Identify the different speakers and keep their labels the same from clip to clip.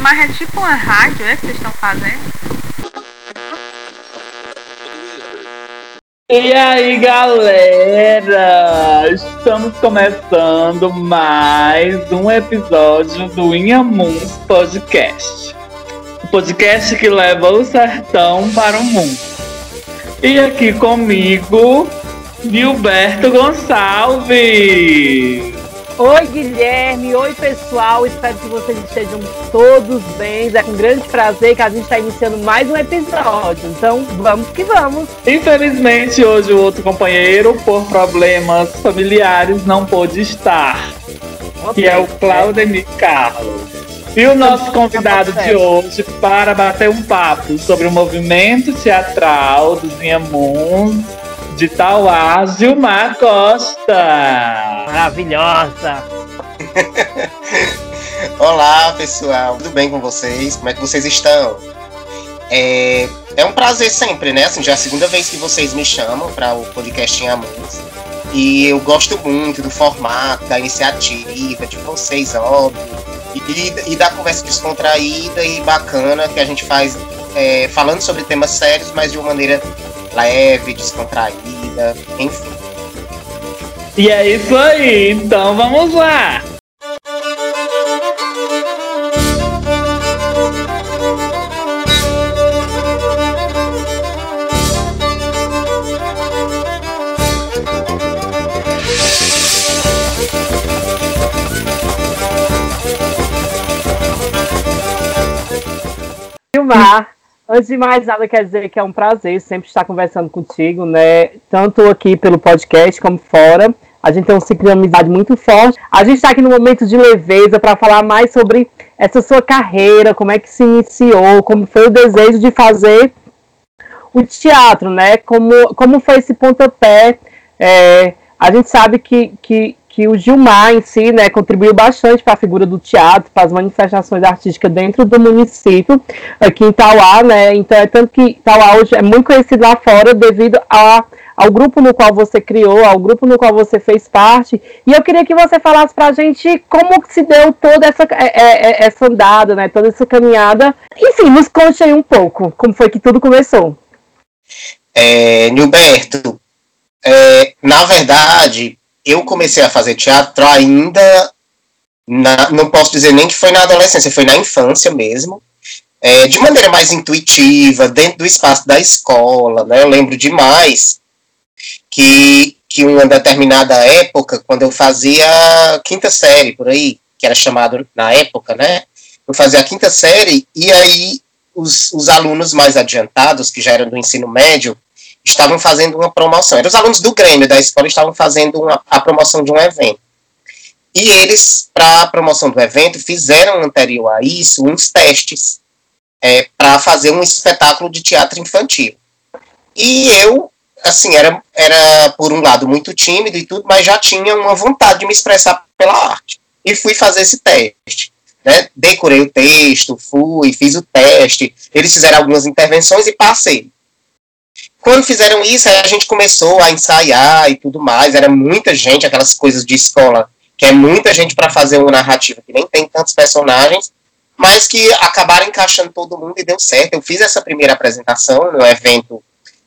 Speaker 1: Mas é tipo uma rádio, é que vocês estão fazendo?
Speaker 2: E aí, galera! Estamos começando mais um episódio do Inhamuns Podcast. O podcast que leva o sertão para o mundo. E aqui comigo, Gilberto Gonçalves.
Speaker 3: Oi, Guilherme. Oi, pessoal. Espero que vocês estejam todos bem. É com grande prazer que a gente está iniciando mais um episódio. Então, vamos que vamos.
Speaker 2: Infelizmente, hoje o outro companheiro, por problemas familiares, não pôde estar. Okay. Que é o Claudemir Carlos. E o nosso convidado de hoje para bater um papo sobre o movimento teatral dos Inhamuns de Tauá, Gilmar Costa.
Speaker 3: Maravilhosa.
Speaker 4: Olá, pessoal. Tudo bem com vocês? Como é que vocês estão? É, é um prazer sempre, né? Assim, já é a segunda vez que vocês me chamam para o podcast em Amores. E eu gosto muito do formato, da iniciativa, de vocês, óbvio. E, e da conversa descontraída e bacana que a gente faz é, falando sobre temas sérios, mas de uma maneira leve, descontraída, enfim.
Speaker 2: E é isso aí, então vamos lá!
Speaker 3: Filmar Antes de mais nada, quer dizer que é um prazer sempre estar conversando contigo, né? Tanto aqui pelo podcast como fora. A gente tem um ciclo de amizade muito forte. A gente está aqui no momento de leveza para falar mais sobre essa sua carreira, como é que se iniciou, como foi o desejo de fazer o teatro, né? Como, como foi esse pontapé. É, a gente sabe que, que, que o Gilmar em si, né, contribuiu bastante para a figura do teatro, para as manifestações artísticas dentro do município, aqui em Tauá, né, então é tanto que Tauá hoje é muito conhecido lá fora devido a, ao grupo no qual você criou, ao grupo no qual você fez parte, e eu queria que você falasse para a gente como se deu toda essa, é, é, é, essa andada, né, toda essa caminhada, enfim, nos conte aí um pouco, como foi que tudo começou.
Speaker 4: É, Nilberto, é, na verdade, eu comecei a fazer teatro ainda, na, não posso dizer nem que foi na adolescência, foi na infância mesmo, é, de maneira mais intuitiva, dentro do espaço da escola, né? Eu lembro demais que, que uma determinada época, quando eu fazia quinta série, por aí, que era chamado na época, né? Eu fazia a quinta série, e aí os, os alunos mais adiantados, que já eram do ensino médio, estavam fazendo uma promoção. Eram os alunos do Grêmio da escola estavam fazendo uma, a promoção de um evento. E eles, para a promoção do evento, fizeram anterior a isso uns testes é, para fazer um espetáculo de teatro infantil. E eu, assim, era, era por um lado muito tímido e tudo, mas já tinha uma vontade de me expressar pela arte. E fui fazer esse teste. Né? Decorei o texto, fui, fiz o teste. Eles fizeram algumas intervenções e passei. Quando fizeram isso, a gente começou a ensaiar e tudo mais. Era muita gente, aquelas coisas de escola, que é muita gente para fazer uma narrativa que nem tem tantos personagens, mas que acabaram encaixando todo mundo e deu certo. Eu fiz essa primeira apresentação no evento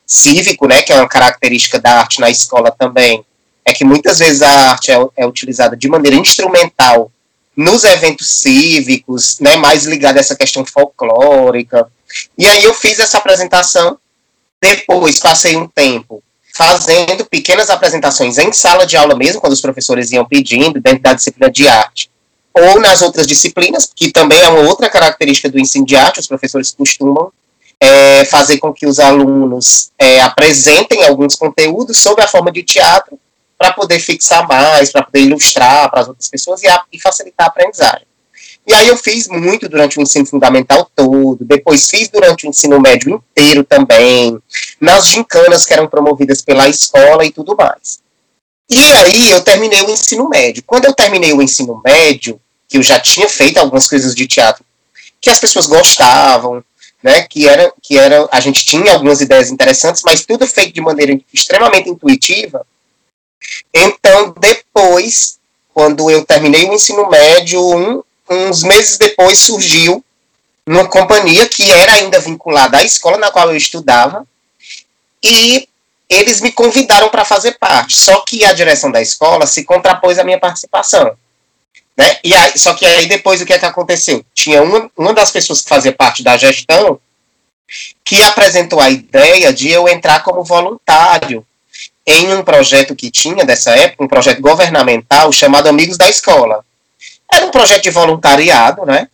Speaker 4: cívico, né, que é uma característica da arte na escola também, é que muitas vezes a arte é, é utilizada de maneira instrumental nos eventos cívicos, né, mais ligada a essa questão folclórica. E aí eu fiz essa apresentação depois passei um tempo fazendo pequenas apresentações em sala de aula mesmo, quando os professores iam pedindo, dentro da disciplina de arte, ou nas outras disciplinas, que também é uma outra característica do ensino de arte, os professores costumam é, fazer com que os alunos é, apresentem alguns conteúdos sob a forma de teatro, para poder fixar mais, para poder ilustrar para as outras pessoas e, a, e facilitar a aprendizagem. E aí eu fiz muito durante o ensino fundamental todo, depois fiz durante o ensino médio inteiro também, nas gincanas que eram promovidas pela escola e tudo mais. E aí eu terminei o ensino médio. Quando eu terminei o ensino médio, que eu já tinha feito algumas coisas de teatro que as pessoas gostavam, né, que era que era a gente tinha algumas ideias interessantes, mas tudo feito de maneira extremamente intuitiva. Então, depois, quando eu terminei o ensino médio, um, uns meses depois surgiu uma companhia que era ainda vinculada à escola na qual eu estudava e eles me convidaram para fazer parte. Só que a direção da escola se contrapôs à minha participação. Né? E aí, só que aí depois o que é que aconteceu? Tinha uma, uma das pessoas que fazia parte da gestão que apresentou a ideia de eu entrar como voluntário em um projeto que tinha dessa época, um projeto governamental chamado Amigos da Escola. Era um projeto de voluntariado, né?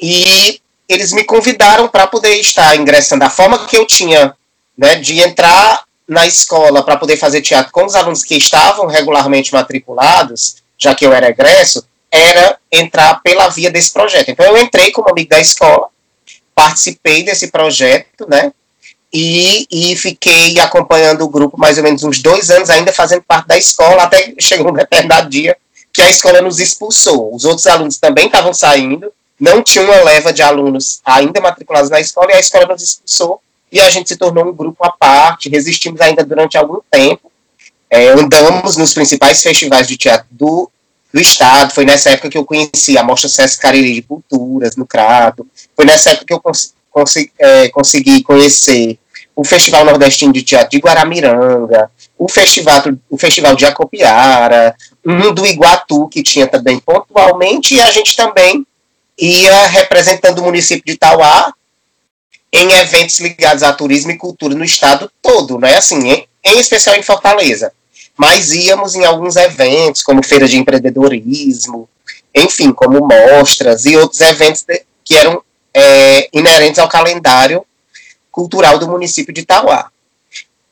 Speaker 4: E eles me convidaram para poder estar ingressando da forma que eu tinha, né, de entrar na escola para poder fazer teatro com os alunos que estavam regularmente matriculados, já que eu era egresso, era entrar pela via desse projeto. Então eu entrei como amigo da escola, participei desse projeto, né? E, e fiquei acompanhando o grupo mais ou menos uns dois anos, ainda fazendo parte da escola, até chegou um determinado dia que a escola nos expulsou. Os outros alunos também estavam saindo, não tinha uma leva de alunos ainda matriculados na escola, e a escola nos expulsou, e a gente se tornou um grupo à parte, resistimos ainda durante algum tempo, é, andamos nos principais festivais de teatro do, do estado, foi nessa época que eu conheci a Mostra Sesc Cariri de Culturas, no Crato, foi nessa época que eu cons é, consegui conhecer o Festival Nordestino de Teatro de Guaramiranga, o Festival, o Festival de Acopiara, um do Iguatu, que tinha também pontualmente, e a gente também ia representando o município de Tauá em eventos ligados a turismo e cultura no estado todo, né? Assim, em, em especial em Fortaleza. Mas íamos em alguns eventos, como feira de empreendedorismo, enfim, como mostras e outros eventos de, que eram é, inerentes ao calendário cultural do município de Tauá.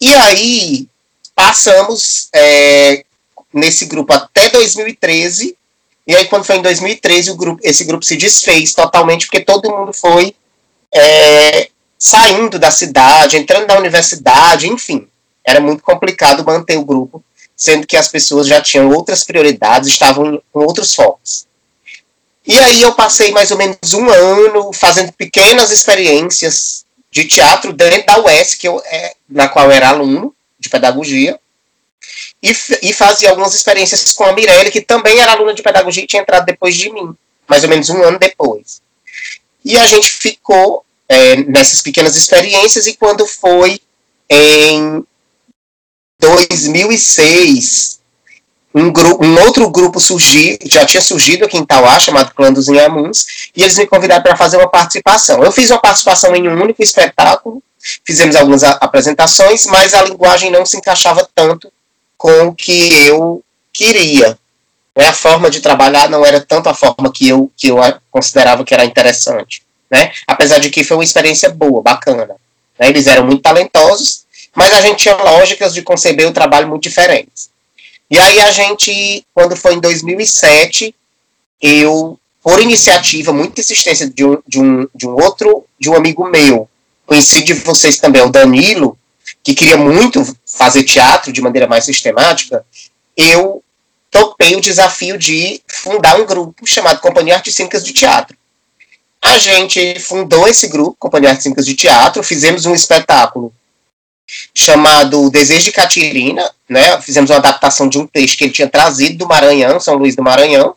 Speaker 4: E aí passamos é, nesse grupo até 2013, e aí quando foi em 2013 o grupo, esse grupo se desfez totalmente porque todo mundo foi é, saindo da cidade, entrando na universidade, enfim, era muito complicado manter o grupo, sendo que as pessoas já tinham outras prioridades, estavam com outros focos. E aí eu passei mais ou menos um ano fazendo pequenas experiências de teatro dentro da UES, que eu, é, na qual eu era aluno de pedagogia, e, e fazia algumas experiências com a Mirelle, que também era aluna de pedagogia e tinha entrado depois de mim, mais ou menos um ano depois. E a gente ficou é, nessas pequenas experiências, e quando foi em 2006, um, grupo, um outro grupo surgiu, já tinha surgido aqui em Tauá, chamado Clã dos Inhamuns, e eles me convidaram para fazer uma participação. Eu fiz uma participação em um único espetáculo, fizemos algumas apresentações, mas a linguagem não se encaixava tanto com o que eu queria. Né? A forma de trabalhar não era tanto a forma que eu, que eu considerava que era interessante. Né? Apesar de que foi uma experiência boa, bacana. Né? Eles eram muito talentosos, mas a gente tinha lógicas de conceber o trabalho muito diferentes. E aí a gente, quando foi em 2007, eu, por iniciativa, muita insistência de um, de um, de um outro, de um amigo meu, conhecido de vocês também, o Danilo, que queria muito fazer teatro de maneira mais sistemática, eu topei o desafio de fundar um grupo chamado Companhia Artes Cênicas de Teatro. A gente fundou esse grupo, Companhia Artes Cênicas de Teatro, fizemos um espetáculo chamado Desejo de Catirina, né? Fizemos uma adaptação de um texto que ele tinha trazido do Maranhão, São Luís do Maranhão,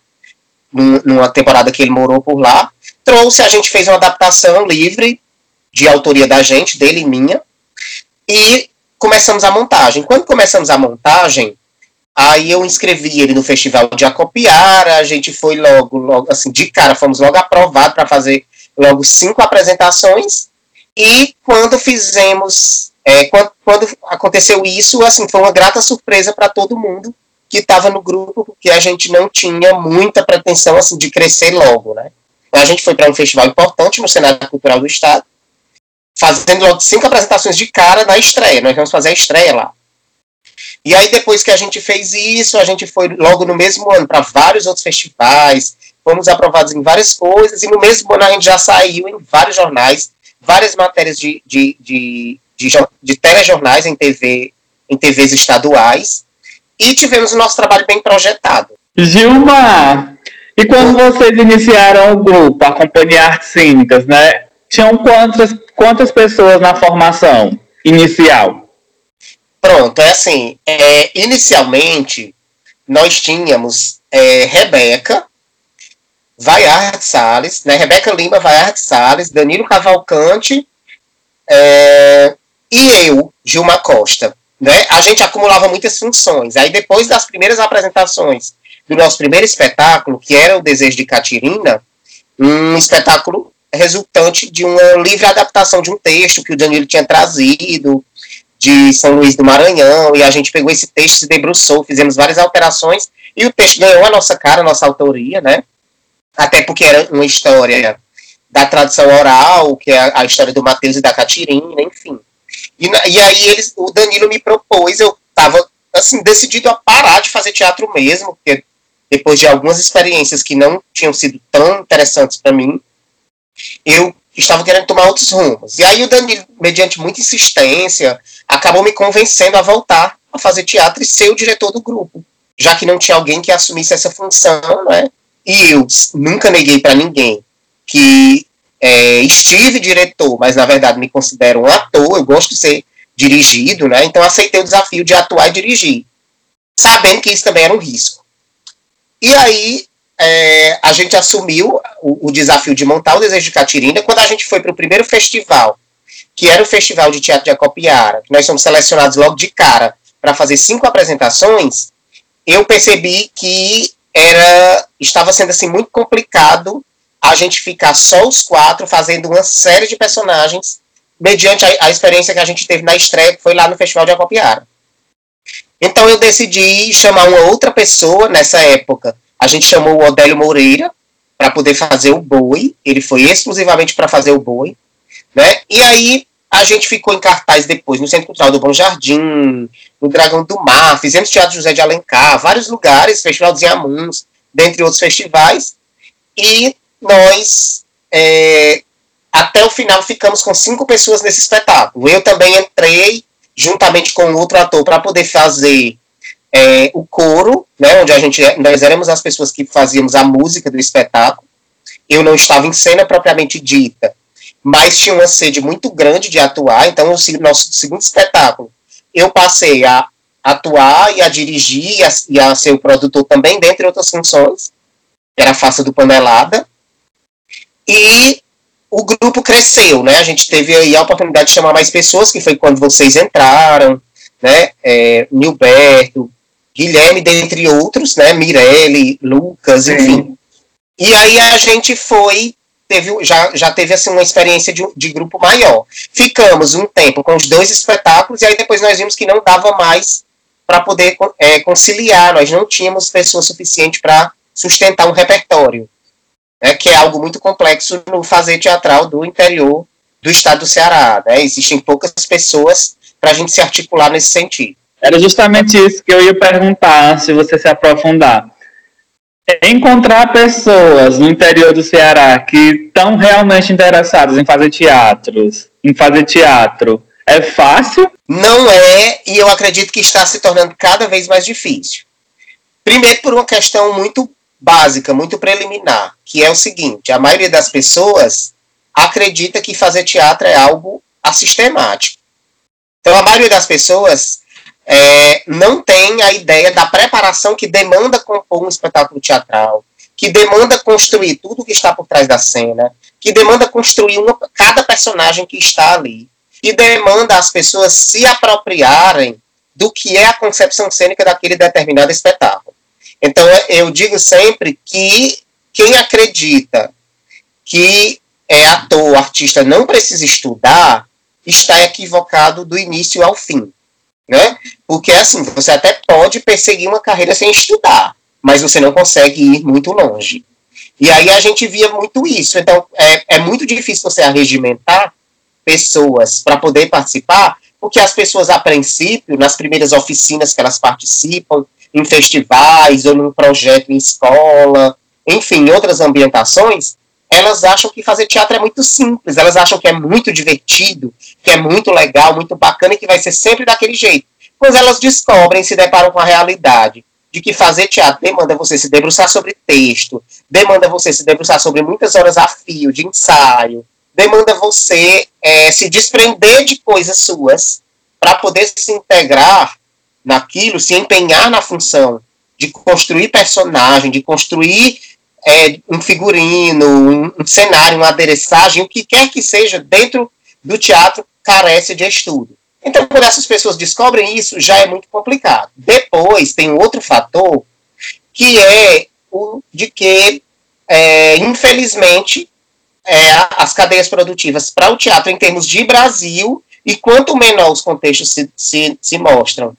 Speaker 4: numa temporada que ele morou por lá. Trouxe, a gente fez uma adaptação livre, de autoria da gente, dele e minha, e começamos a montagem. Quando começamos a montagem, aí eu inscrevi ele no Festival de Acopiara, a gente foi logo, logo assim, de cara, fomos logo aprovados para fazer logo cinco apresentações, e quando fizemos é, quando, quando, aconteceu isso, assim, foi uma grata surpresa para todo mundo que estava no grupo, porque a gente não tinha muita pretensão assim, de crescer logo, né? A gente foi para um festival importante no Cenário Cultural do Estado, fazendo cinco apresentações de cara na estreia. Nós vamos fazer a estreia lá. E aí, depois que a gente fez isso, a gente foi logo no mesmo ano para vários outros festivais, fomos aprovados em várias coisas, e no mesmo ano a gente já saiu em vários jornais, várias matérias de, de, de de, de telejornais em TV, em TVs estaduais, e tivemos o nosso trabalho bem projetado.
Speaker 2: Gilma, e quando vocês iniciaram o grupo, a Companhia Artes né? Tinham quantas, quantas pessoas na formação inicial?
Speaker 4: Pronto, é assim, é, inicialmente nós tínhamos é, Rebeca, Vaiarte Salles, né, Rebeca Lima, Vaiarte Salles, Danilo Cavalcante é, e eu, Gilma Costa. Né? A gente acumulava muitas funções. Aí depois das primeiras apresentações do nosso primeiro espetáculo, que era o Desejo de Catirina, um espetáculo resultante de uma livre adaptação de um texto que o Danilo tinha trazido de São Luís do Maranhão, e a gente pegou esse texto, se debruçou, fizemos várias alterações, e o texto ganhou a nossa cara, a nossa autoria, né? Até porque era uma história da tradição oral, que é a história do Mateus e da Catirina, enfim. E, e aí eles, o Danilo me propôs, eu estava assim, decidido a parar de fazer teatro mesmo, porque depois de algumas experiências que não tinham sido tão interessantes para mim, eu estava querendo tomar outros rumos. E aí o Danilo, mediante muita insistência, acabou me convencendo a voltar a fazer teatro e ser o diretor do grupo, já que não tinha alguém que assumisse essa função, né? E eu nunca neguei para ninguém que é, estive diretor, mas na verdade me considero um ator, eu gosto de ser dirigido, né? Então aceitei o desafio de atuar e dirigir, sabendo que isso também era um risco. E aí é, a gente assumiu o, o, desafio de montar o Desejo de Catirina quando a gente foi para o primeiro festival, que era o Festival de Teatro de Acopiara, que nós somos selecionados logo de cara para fazer cinco apresentações. Eu percebi que era estava sendo assim muito complicado a gente ficar só os quatro fazendo uma série de personagens mediante a, a experiência que a gente teve na estreia, que foi lá no Festival de Acopiara. Então eu decidi chamar uma outra pessoa nessa época. A gente chamou o Odélio Moreira para poder fazer o boi. Ele foi exclusivamente para fazer o boi. Né? E aí a gente ficou em cartaz depois no Centro Cultural do Bom Jardim, no Dragão do Mar, fizemos Teatro José de Alencar, vários lugares, Festival dos Iamuns, dentre outros festivais. E nós, é, até o final, ficamos com cinco pessoas nesse espetáculo. Eu também entrei, juntamente com outro ator, para poder fazer é, o coro, né, onde a gente, nós éramos as pessoas que fazíamos a música do espetáculo. Eu não estava em cena propriamente dita, mas tinha uma sede muito grande de atuar. Então, o nosso segundo espetáculo, eu passei a atuar e a dirigir e a, e a ser o produtor também, dentre outras funções. Era a face do Panelada. E o grupo cresceu, né? A gente teve aí a oportunidade de chamar mais pessoas, que foi quando vocês entraram, né? É, Nilberto, Guilherme, dentre outros, né? Mirelle, Lucas, Sim. enfim. E aí a gente foi, teve, já, já teve assim uma experiência de, de grupo maior. Ficamos um tempo com os dois espetáculos e aí depois nós vimos que não dava mais para poder é, conciliar, nós não tínhamos pessoas suficiente para sustentar um repertório né, que é algo muito complexo no fazer teatral do interior do estado do Ceará. Né? Existem poucas pessoas para a gente se articular nesse sentido.
Speaker 2: Era justamente isso que eu ia perguntar, se você se aprofundar. Encontrar pessoas no interior do Ceará que estão realmente interessadas em fazer teatros, em fazer teatro, é fácil?
Speaker 4: Não é, e eu acredito que está se tornando cada vez mais difícil. Primeiro, por uma questão muito básica, muito preliminar, que é o seguinte: a maioria das pessoas acredita que fazer teatro é algo assistemático. Então, a maioria das pessoas é, não tem a ideia da preparação que demanda compor um espetáculo teatral, que demanda construir tudo que está por trás da cena, que demanda construir uma, cada personagem que está ali, e demanda as pessoas se apropriarem do que é a concepção cênica daquele determinado espetáculo. Então, eu digo sempre que quem acredita que é ator, artista, não precisa estudar, está equivocado do início ao fim. Né? Porque, assim, você até pode perseguir uma carreira sem estudar, mas você não consegue ir muito longe. E aí a gente via muito isso. Então, é, é muito difícil você arregimentar pessoas para poder participar, porque as pessoas, a princípio, nas primeiras oficinas que elas participam, em festivais ou num projeto em escola, enfim, em outras ambientações, elas acham que fazer teatro é muito simples, elas acham que é muito divertido, que é muito legal, muito bacana e que vai ser sempre daquele jeito. Pois elas descobrem, se deparam com a realidade de que fazer teatro demanda você se debruçar sobre texto, demanda você se debruçar sobre muitas horas a fio de ensaio, demanda você é, se desprender de coisas suas para poder se integrar naquilo, se empenhar na função de construir personagem, de construir é, um figurino, um, cenário, uma adereçagem, o que quer que seja dentro do teatro carece de estudo. Então, quando essas pessoas descobrem isso, já é muito complicado. Depois, tem outro fator, que é o de que, é, infelizmente, é, as cadeias produtivas para o teatro, em termos de Brasil, e quanto menor os contextos se, se, se mostram,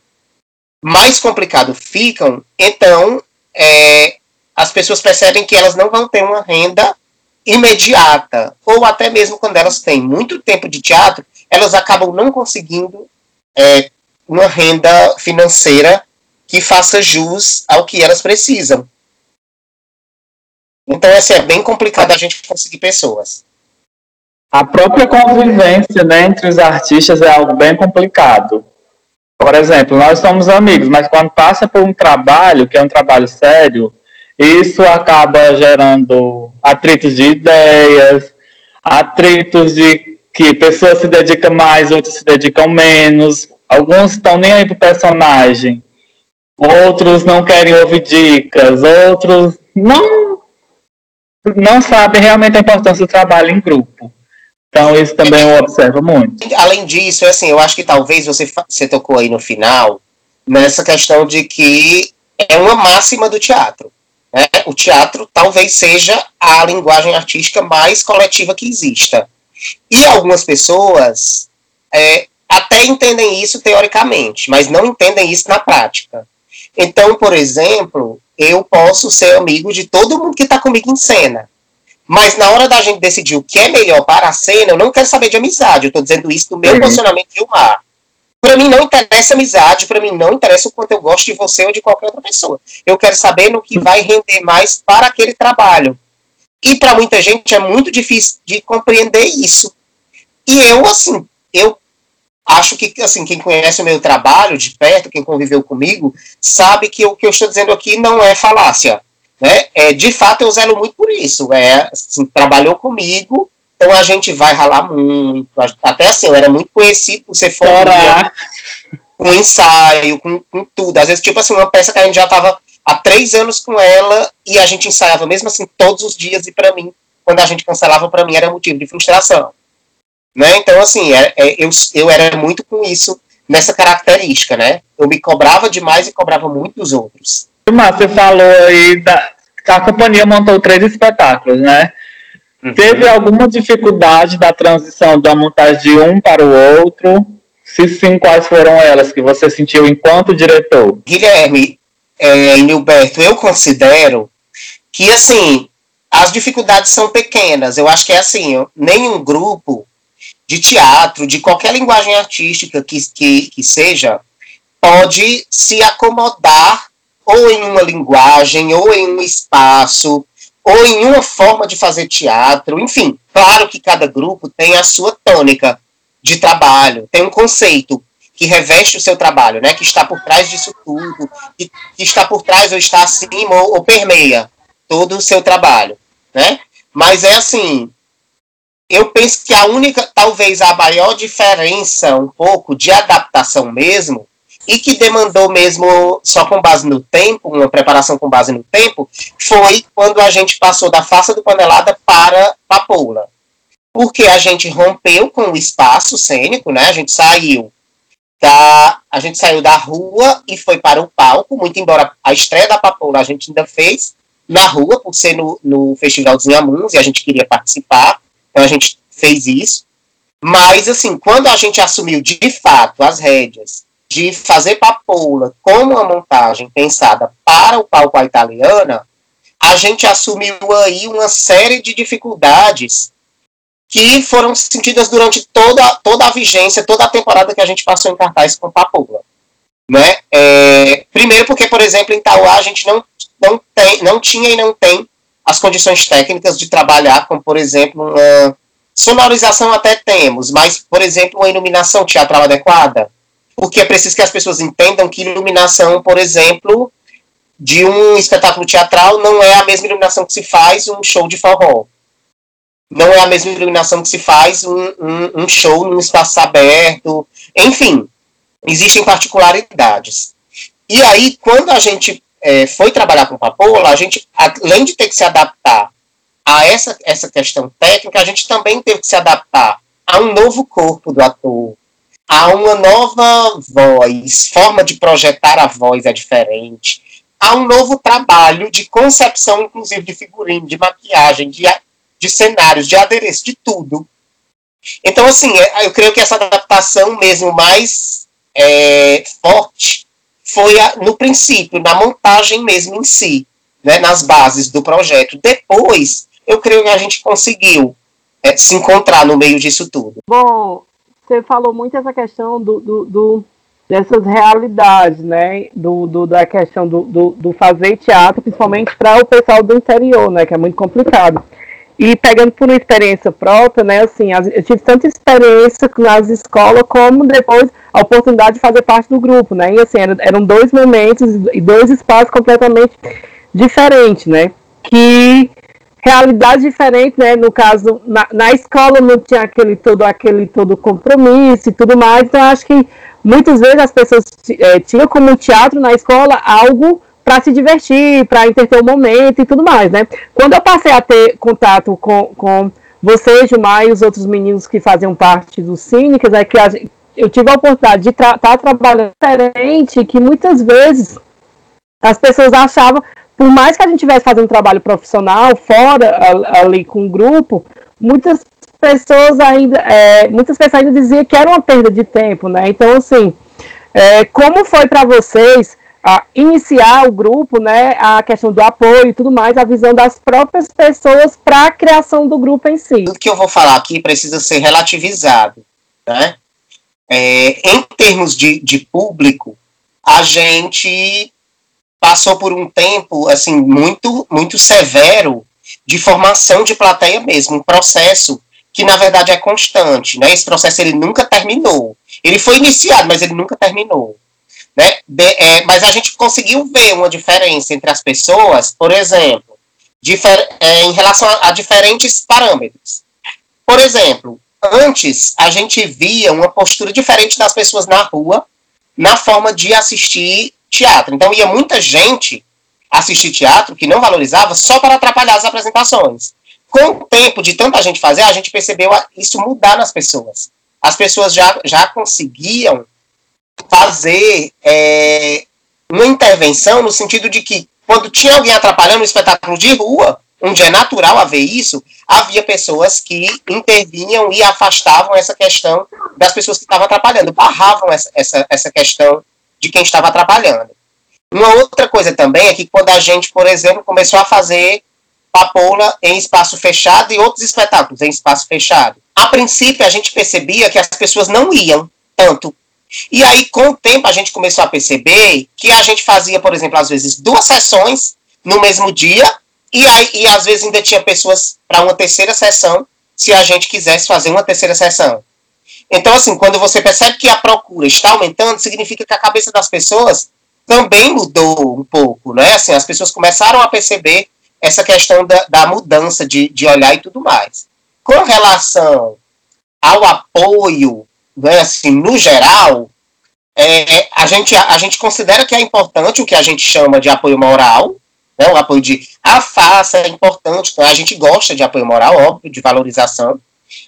Speaker 4: mais complicado ficam, então é, as pessoas percebem que elas não vão ter uma renda imediata, ou até mesmo quando elas têm muito tempo de teatro, elas acabam não conseguindo é, uma renda financeira que faça jus ao que elas precisam. Então, assim, é bem complicado a gente conseguir pessoas.
Speaker 2: A própria convivência né, entre os artistas é algo bem complicado. Por exemplo, nós somos amigos, mas quando passa por um trabalho, que é um trabalho sério, isso acaba gerando atritos de ideias, atritos de que pessoas se dedicam mais, outras se dedicam menos. Alguns estão nem aí pro personagem. Outros não querem ouvir dicas, outros não não sabem realmente a importância do trabalho em grupo. Então, isso também eu observo muito.
Speaker 4: Além disso, assim, eu acho que talvez você, você tocou aí no final, nessa questão de que é uma máxima do teatro. Né? O teatro talvez seja a linguagem artística mais coletiva que exista. E algumas pessoas é, até entendem isso teoricamente, mas não entendem isso na prática. Então, por exemplo, eu posso ser amigo de todo mundo que está comigo em cena. Mas na hora da gente decidir o que é melhor para a cena, eu não quero saber de amizade. Eu estou dizendo isso do meu uhum. posicionamento de Mar. Para mim não interessa amizade, para mim não interessa o quanto eu gosto de você ou de qualquer outra pessoa. Eu quero saber no que vai render mais para aquele trabalho. E para muita gente é muito difícil de compreender isso. E eu, assim, eu acho que, assim, quem conhece o meu trabalho de perto, quem conviveu comigo, sabe que o que eu estou dizendo aqui não é falácia. Né? É, de fato, eu zelo muito por isso. É, assim, trabalhou comigo, então a gente vai ralar muito. Até assim, eu era muito conhecido por ser fora com ensaio, com, com, tudo. Às vezes, tipo assim, uma peça que a gente já estava há três anos com ela e a gente ensaiava mesmo assim todos os dias, e para mim, quando a gente cancelava, para mim era motivo de frustração. Né? Então, assim, é, é, eu, eu era muito com isso, nessa característica, né? Eu me cobrava demais e cobrava muito dos outros.
Speaker 2: Mas você falou aí da. A companhia montou três espetáculos, né? Uhum. Teve alguma dificuldade da transição da montagem de um para o outro? Se sim, quais foram elas que você sentiu enquanto diretor?
Speaker 4: Guilherme é, Nilberto, eu considero que, assim, as dificuldades são pequenas. Eu acho que é assim, nenhum grupo de teatro, de qualquer linguagem artística que, que, que seja, pode se acomodar ou em uma linguagem, ou em um espaço, ou em uma forma de fazer teatro, enfim. Claro que cada grupo tem a sua tônica de trabalho, tem um conceito que reveste o seu trabalho, né, que está por trás disso tudo, que, que está por trás ou está acima ou, ou permeia todo o seu trabalho, né? Mas é assim, eu penso que a única, talvez a maior diferença um pouco de adaptação mesmo, e que demandou mesmo só com base no tempo, uma preparação com base no tempo, foi quando a gente passou da faça do panelada para papoula. Porque a gente rompeu com o espaço cênico, né? A gente saiu da a gente saiu da rua e foi para o palco, muito embora a estreia da papoula a gente ainda fez na rua, por ser no, no Festival dos Inhamuns, e a gente queria participar, então a gente fez isso. Mas, assim, quando a gente assumiu de fato as rédeas de fazer papoula como uma montagem pensada para o palco à italiana, a gente assumiu aí uma série de dificuldades que foram sentidas durante toda, toda a vigência, toda a temporada que a gente passou em cartaz com papoula. Né? É, primeiro porque, por exemplo, em Tauá a gente não, não, tem, não tinha e não tem as condições técnicas de trabalhar com, por exemplo, uma sonorização até temos, mas, por exemplo, uma iluminação teatral adequada, porque é preciso que as pessoas entendam que iluminação, por exemplo, de um espetáculo teatral não é a mesma iluminação que se faz um show de forró. Não é a mesma iluminação que se faz um, um, um show num espaço aberto. Enfim, existem particularidades. E aí, quando a gente é, foi trabalhar com Papoula, a gente, além de ter que se adaptar a essa, essa questão técnica, a gente também teve que se adaptar a um novo corpo do ator, a uma nova voz, forma de projetar a voz é diferente, a um novo trabalho de concepção, inclusive de figurino, de maquiagem, de, de cenários, de adereço, de tudo. Então, assim, é, eu creio que essa adaptação mesmo mais é, forte foi a, no princípio, na montagem mesmo em si, né, nas bases do projeto. Depois, eu creio que a gente conseguiu é, se encontrar no meio disso tudo.
Speaker 3: Bom, você falou muito essa questão do, do, do dessas realidades, né? Do, do da questão do, do, do fazer teatro, principalmente para o pessoal do interior, né? Que é muito complicado. E pegando por uma experiência própria, né, assim, eu tive tanta experiência nas escolas como depois a oportunidade de fazer parte do grupo, né, e assim, eram dois momentos e dois espaços completamente diferentes, né, que realidade diferente, né, no caso, na, na escola não tinha aquele todo, aquele todo compromisso e tudo mais, então acho que muitas vezes as pessoas é, tinham como teatro na escola algo para se divertir, para entreter o momento e tudo mais, né? Quando eu passei a ter contato com, com você, Gilmar, e os outros meninos que faziam parte do Cínicas, é que a, eu tive a oportunidade de estar tra tá trabalhando diferente, que muitas vezes as pessoas achavam, por mais que a gente estivesse fazendo trabalho profissional fora, ali com o um grupo, muitas pessoas ainda, é, muitas pessoas ainda diziam que era uma perda de tempo, né? Então, assim, é, como foi para vocês a iniciar o grupo, né, a questão do apoio e tudo mais, a visão das próprias pessoas para a criação do grupo em si.
Speaker 4: Tudo que eu vou falar aqui precisa ser relativizado, né? É, em termos de, de público, a gente passou por um tempo assim muito muito severo de formação de plateia mesmo, um processo que na verdade é constante, né? Esse processo ele nunca terminou. Ele foi iniciado, mas ele nunca terminou. Né? De, é, mas a gente conseguiu ver uma diferença entre as pessoas, por exemplo, difer, é, em relação a, a diferentes parâmetros. Por exemplo, antes a gente via uma postura diferente das pessoas na rua na forma de assistir teatro. Então ia muita gente assistir teatro que não valorizava só para atrapalhar as apresentações. Com o tempo de tanta gente fazer, a gente percebeu isso mudar nas pessoas. As pessoas já, já conseguiam fazer é, uma intervenção no sentido de que quando tinha alguém atrapalhando o espetáculo de rua, onde é natural haver isso, havia pessoas que intervinham e afastavam essa questão das pessoas que estavam atrapalhando, barravam essa, essa, essa questão de quem estava atrapalhando. Uma outra coisa também é que quando a gente, por exemplo, começou a fazer papoula em espaço fechado e outros espetáculos em espaço fechado, a princípio a gente percebia que as pessoas não iam tanto e aí, com o tempo, a gente começou a perceber que a gente fazia, por exemplo, às vezes duas sessões no mesmo dia, e, aí, e às vezes ainda tinha pessoas para uma terceira sessão, se a gente quisesse fazer uma terceira sessão. Então, assim, quando você percebe que a procura está aumentando, significa que a cabeça das pessoas também mudou um pouco, né? Assim, as pessoas começaram a perceber essa questão da, da mudança de, de olhar e tudo mais. Com relação ao apoio né, assim, no geral, é, a, gente, a, a, gente considera que é importante o que a gente chama de apoio moral, né, o apoio de ah, faça, é importante, né, a gente gosta de apoio moral, óbvio, de valorização,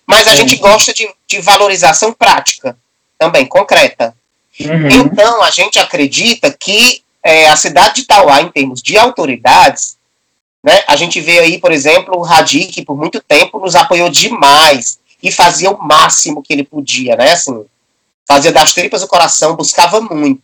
Speaker 4: mas a Sim. gente gosta de, de valorização prática, também, concreta. Uhum. Então, a gente acredita que é, a cidade de Itauá, em termos de autoridades, né, a gente vê aí, por exemplo, o Radi, que por muito tempo nos apoiou demais e fazia o máximo que ele podia, né? Assim, fazia das tripas o coração, buscava muito.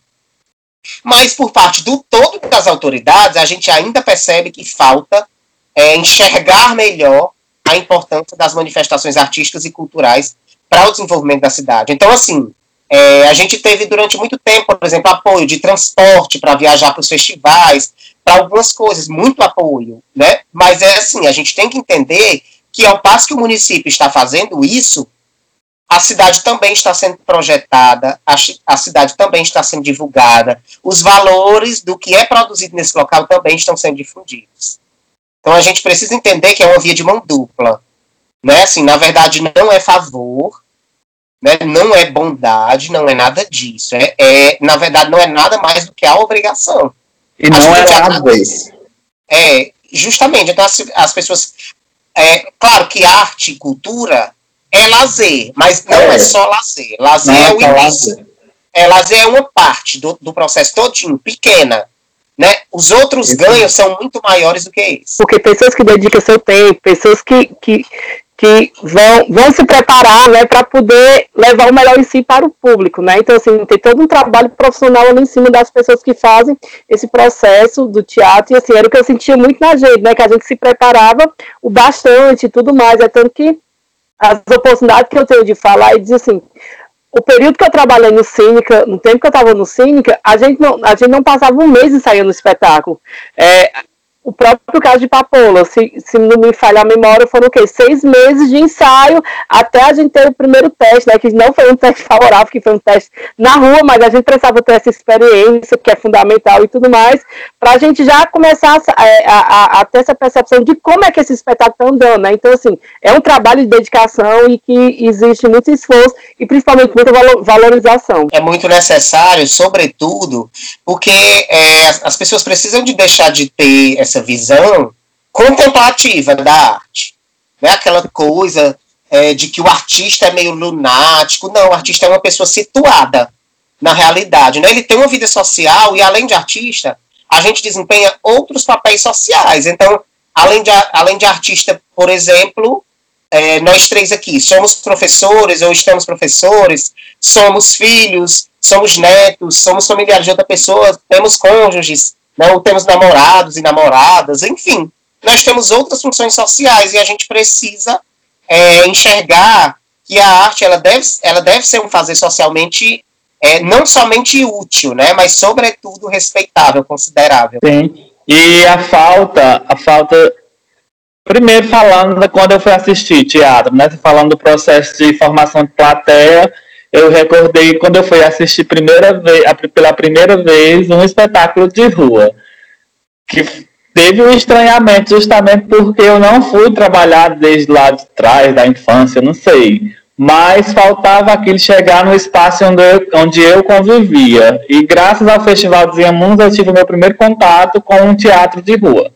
Speaker 4: Mas por parte do todo das autoridades, a gente ainda percebe que falta é, enxergar melhor a importância das manifestações artísticas e culturais para o desenvolvimento da cidade. Então, assim, é, a gente teve durante muito tempo, por exemplo, apoio de transporte para viajar para os festivais, para algumas coisas, muito apoio, né? Mas é assim, a gente tem que entender que ao passo que o município está fazendo isso, a cidade também está sendo projetada, a, a, cidade também está sendo divulgada, os valores do que é produzido nesse local também estão sendo difundidos. Então a gente precisa entender que é uma via de mão dupla. Né? Assim, na verdade, não é favor, né? não é bondade, não é nada disso. É, é, na verdade, não é nada mais do que a obrigação.
Speaker 2: E não é lazer.
Speaker 4: É, justamente. Então as, as pessoas. É, claro que arte e cultura é lazer, mas não é, é só lazer. Lazer não é, é o início. Lazer. É, lazer é uma parte do, do processo todinho, pequena. Né? Os outros ganhos são muito maiores do que isso.
Speaker 3: Porque pessoas que dedicam seu tempo, pessoas que, que, que vão, vão se preparar né, para poder levar o melhor em si para o público. Né? Então, assim, tem todo um trabalho profissional ali em cima das pessoas que fazem esse processo do teatro. E assim, era o que eu sentia muito na gente, né? Que a gente se preparava o bastante e tudo mais. É tanto que as oportunidades que eu tenho de falar e dizer assim, o período que eu trabalhei no Cínica, no tempo que eu estava no Cínica, a gente não, a gente não passava um mês ensaiando o espetáculo. É, o próprio caso de Papola, se, se não me falhar a memória, foram o quê? Seis meses de ensaio até a gente ter o primeiro teste, né? Que não foi um teste favorável, que foi um teste na rua, mas a gente precisava ter essa experiência, que é fundamental e tudo mais, para a gente já começar a, a, a, a, ter essa percepção de como é que esse espetáculo está andando, né? Então, assim, é um trabalho de dedicação e que existe muito esforço e principalmente muita valorização.
Speaker 4: É muito necessário, sobretudo, porque é, as pessoas precisam de deixar de ter essa essa visão contemplativa da arte. Não é aquela coisa é, de que o artista é meio lunático. Não, o artista é uma pessoa situada na realidade. Né? Ele tem uma vida social e, além de artista, a gente desempenha outros papéis sociais. Então, além de, além de artista, por exemplo, é, nós três aqui somos professores ou estamos professores, somos filhos, somos netos, somos familiares de outra pessoa, temos cônjuges, não temos namorados e namoradas, enfim, nós temos outras funções sociais e a gente precisa é, enxergar que a arte ela deve, ela deve ser um fazer socialmente é, não somente útil, né, mas sobretudo respeitável, considerável.
Speaker 2: Sim. E a falta, a falta primeiro falando quando eu fui assistir teatro, né, falando do processo de formação de plateia, eu recordei quando eu fui assistir primeira vez, pela primeira vez um espetáculo de rua, que teve um estranhamento justamente porque eu não fui trabalhar desde lá de trás da infância, não sei. Mas faltava aquilo chegar no espaço onde eu, onde eu convivia. E graças ao Festival de Ziamuns eu tive meu primeiro contato com um teatro de rua.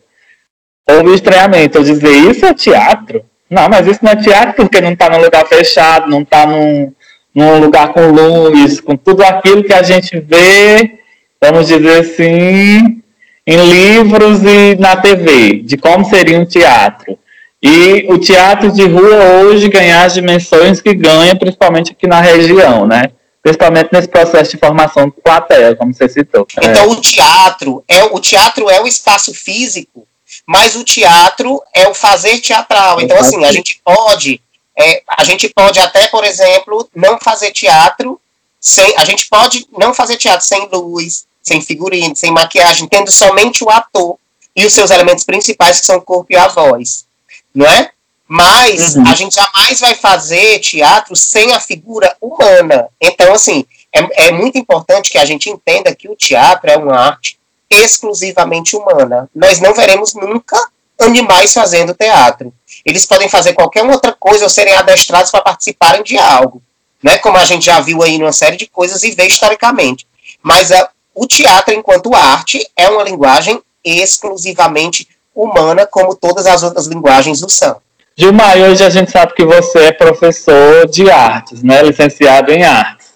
Speaker 2: Houve estranhamento. Eu dizer, isso é teatro? Não, mas isso não é teatro porque não está num lugar fechado, não está num, num lugar com luz, com tudo aquilo que a gente vê, vamos dizer assim, em livros e na TV, de como seria um teatro. E o teatro de rua hoje ganhar as dimensões que ganha, principalmente aqui na região, né? Principalmente nesse processo de formação de plateia, como você citou.
Speaker 4: Então é. o teatro é o teatro é o espaço físico, mas o teatro é o fazer teatral. Então assim a gente pode é, a gente pode até, por exemplo, não fazer teatro sem. A gente pode não fazer teatro sem luz, sem figurino, sem maquiagem, tendo somente o ator e os seus elementos principais, que são o corpo e a voz. Não é? Mas uhum. a gente jamais vai fazer teatro sem a figura humana. Então, assim, é, é muito importante que a gente entenda que o teatro é uma arte exclusivamente humana. Nós não veremos nunca animais fazendo teatro. Eles podem fazer qualquer outra coisa ou serem adestrados para participarem de algo, né? Como a gente já viu aí numa série de coisas e vê historicamente. Mas a, o teatro, enquanto arte, é uma linguagem exclusivamente humana, como todas as outras linguagens do são.
Speaker 2: Gilmar, hoje a gente sabe que você é professor de artes, né? Licenciado em artes.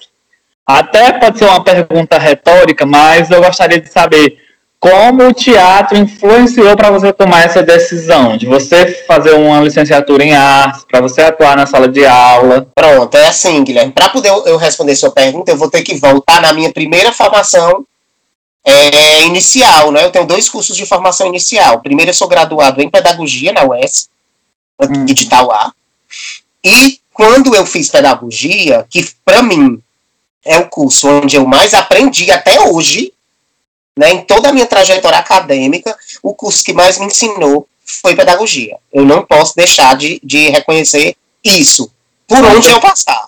Speaker 2: Até pode ser uma pergunta retórica, mas eu gostaria de saber como o teatro influenciou para você tomar essa decisão de você fazer uma licenciatura em artes, para você atuar na sala de aula?
Speaker 4: Pronto, é assim, Guilherme. Para poder eu responder sua pergunta, eu vou ter que voltar na minha primeira formação é, inicial, né? Eu tenho dois cursos de formação inicial. Primeiro, eu sou graduado em pedagogia na UES, hum. de Itauá. E quando eu fiz pedagogia, que para mim é o curso onde eu mais aprendi até hoje, né, em toda a minha trajetória acadêmica, o curso que mais me ensinou foi pedagogia. Eu não posso deixar de, de reconhecer isso. Por onde eu passar,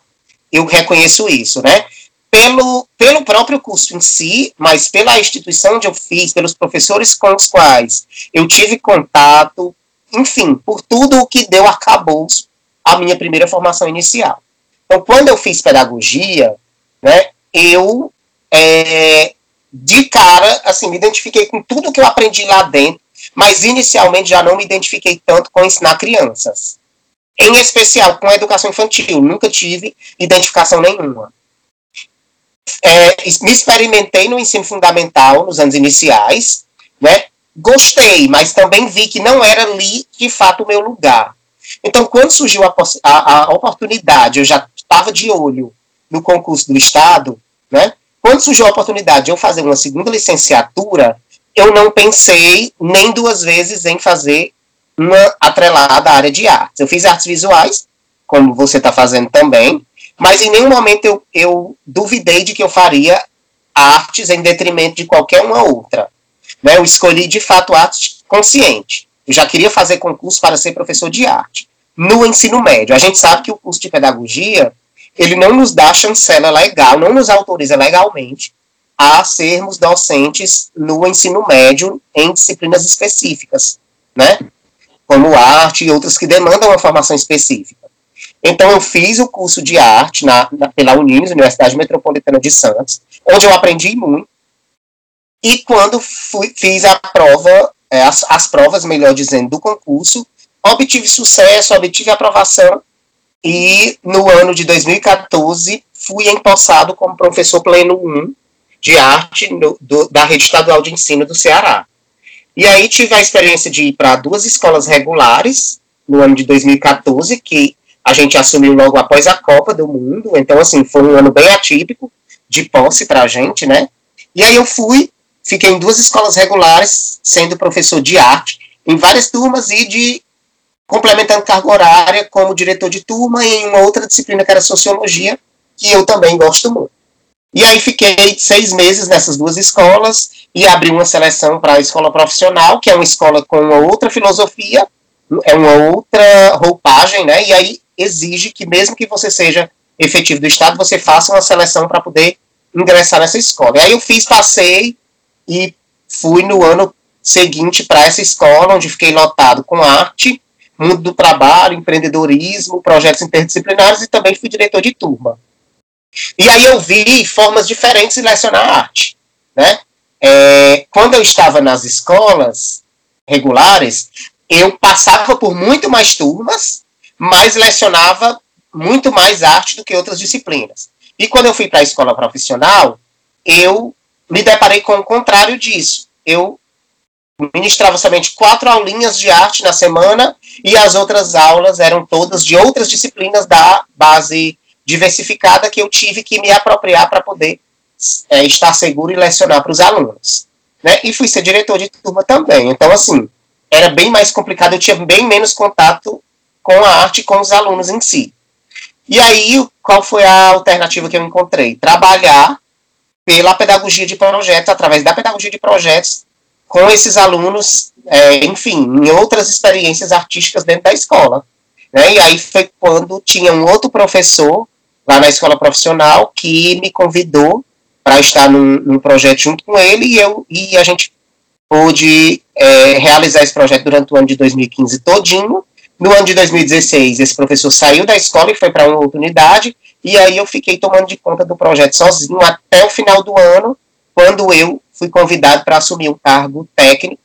Speaker 4: eu reconheço isso, né? Pelo, pelo próprio curso em si, mas pela instituição onde eu fiz, pelos professores com os quais eu tive contato, enfim, por tudo o que deu arcabouço a minha primeira formação inicial. Então, quando eu fiz pedagogia, né, eu é, de cara, assim, me identifiquei com tudo que eu aprendi lá dentro, mas inicialmente já não me identifiquei tanto com ensinar crianças. Em especial com a educação infantil, nunca tive identificação nenhuma. É, me experimentei no ensino fundamental, nos anos iniciais, né? Gostei, mas também vi que não era ali, de fato, o meu lugar. Então, quando surgiu a, a, a oportunidade, eu já estava de olho no concurso do Estado, né? Quando surgiu a oportunidade de eu fazer uma segunda licenciatura, eu não pensei nem duas vezes em fazer uma atrelada à área de artes. Eu fiz artes visuais, como você está fazendo também, mas em nenhum momento eu, eu duvidei de que eu faria artes em detrimento de qualquer uma outra. Né? Eu escolhi, de fato, arte consciente. Eu já queria fazer concurso para ser professor de arte. No ensino médio, a gente sabe que o curso de pedagogia ele não nos dá chancela legal, não nos autoriza legalmente a sermos docentes no ensino médio em disciplinas específicas, né? Como arte e outras que demandam uma formação específica. Então, eu fiz o curso de arte na, na, pela Unimes, Universidade Metropolitana de Santos, onde eu aprendi muito. E quando fui, fiz a prova, é, as, as provas, melhor dizendo, do concurso, obtive sucesso, obtive aprovação e no ano de 2014 fui empossado como professor pleno 1 de arte no, do, da rede estadual de ensino do Ceará. E aí tive a experiência de ir para duas escolas regulares no ano de 2014, que a gente assumiu logo após a Copa do Mundo, então assim, foi um ano bem atípico de posse para a gente, né? E aí eu fui, fiquei em duas escolas regulares, sendo professor de arte, em várias turmas e de complementando carga horária como diretor de turma em uma outra disciplina que era sociologia, que eu também gosto muito. E aí fiquei seis meses nessas duas escolas e abri uma seleção para a escola profissional, que é uma escola com uma outra filosofia, é uma outra roupagem, né? E aí exige que mesmo que você seja efetivo do Estado, você faça uma seleção para poder ingressar nessa escola. E aí eu fiz, passei e fui no ano seguinte para essa escola, onde fiquei lotado com arte, mundo do trabalho, empreendedorismo, projetos interdisciplinares e também fui diretor de turma. E aí eu vi formas diferentes de lecionar arte. Né? É, quando eu estava nas escolas regulares, eu passava por muito mais turmas, mas lecionava muito mais arte do que outras disciplinas. E quando eu fui para a escola profissional, eu me deparei com o contrário disso. Eu ministrava somente quatro aulinhas de arte na semana e as outras aulas eram todas de outras disciplinas da base diversificada que eu tive que me apropriar para poder é, estar seguro e lecionar para os alunos. Né? E fui ser diretor de turma também. Então, assim, era bem mais complicado, eu tinha bem menos contato com a arte com os alunos em si. E aí, qual foi a alternativa que eu encontrei? Trabalhar pela pedagogia de projetos, através da pedagogia de projetos, com esses alunos, é, enfim, em outras experiências artísticas dentro da escola. Né? E aí foi quando tinha um outro professor lá na escola profissional que me convidou para estar num, num, projeto junto com ele e eu e a gente pôde é, realizar esse projeto durante o ano de 2015 todinho. No ano de 2016, esse professor saiu da escola e foi para uma outra unidade, e aí eu fiquei tomando de conta do projeto sozinho até o final do ano, quando eu fui convidado para assumir um cargo técnico